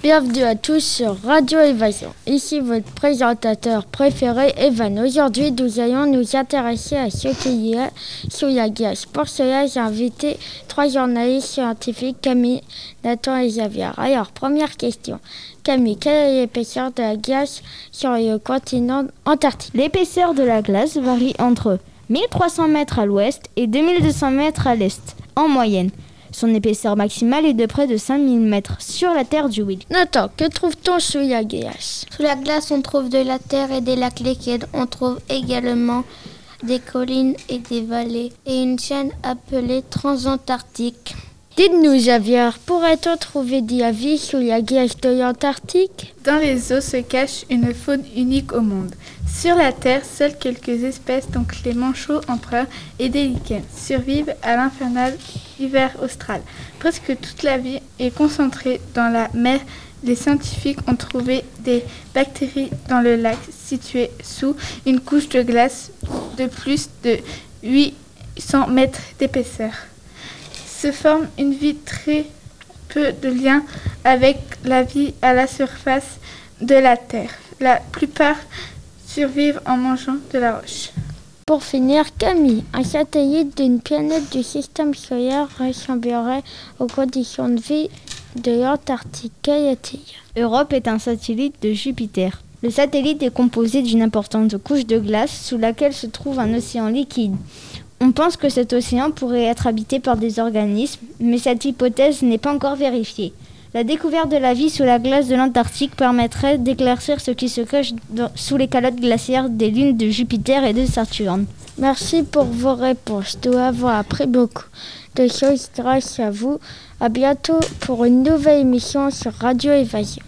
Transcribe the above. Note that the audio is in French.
Bienvenue à tous sur Radio Évasion. Ici votre présentateur préféré, Evan. Aujourd'hui, nous allons nous intéresser à ce qu'il y a sous la glace. Pour cela, j'ai invité trois journalistes scientifiques, Camille, Nathan et Xavier. Alors, première question. Camille, quelle est l'épaisseur de la glace sur le continent antarctique? L'épaisseur de la glace varie entre 1300 mètres à l'ouest et 2200 mètres à l'est, en moyenne. Son épaisseur maximale est de près de 5000 mètres sur la terre du Will. Nathan, que trouve-t-on sous la glace? Sous la glace, on trouve de la terre et des lacs liquides. On trouve également des collines et des vallées et une chaîne appelée transantarctique. Dites-nous, Xavier, pourrait-on trouver de la vie sous la glace de l'Antarctique? Dans les eaux se cache une faune unique au monde. Sur la Terre, seules quelques espèces, donc les manchots empereurs et des lichens, survivent à l'infernal hiver austral. Presque toute la vie est concentrée dans la mer. Les scientifiques ont trouvé des bactéries dans le lac situé sous une couche de glace de plus de 800 mètres d'épaisseur se forme une vie très peu de lien avec la vie à la surface de la Terre. La plupart survivent en mangeant de la roche. Pour finir, Camille, un satellite d'une planète du système solaire ressemblerait aux conditions de vie de l'Antarctique. Quel est-il Europe est un satellite de Jupiter. Le satellite est composé d'une importante couche de glace sous laquelle se trouve un océan liquide. On pense que cet océan pourrait être habité par des organismes, mais cette hypothèse n'est pas encore vérifiée. La découverte de la vie sous la glace de l'Antarctique permettrait d'éclaircir ce qui se cache sous les calottes glaciaires des lunes de Jupiter et de Saturne. Merci pour vos réponses. Nous avons appris beaucoup de choses grâce à vous. À bientôt pour une nouvelle émission sur Radio Évasion.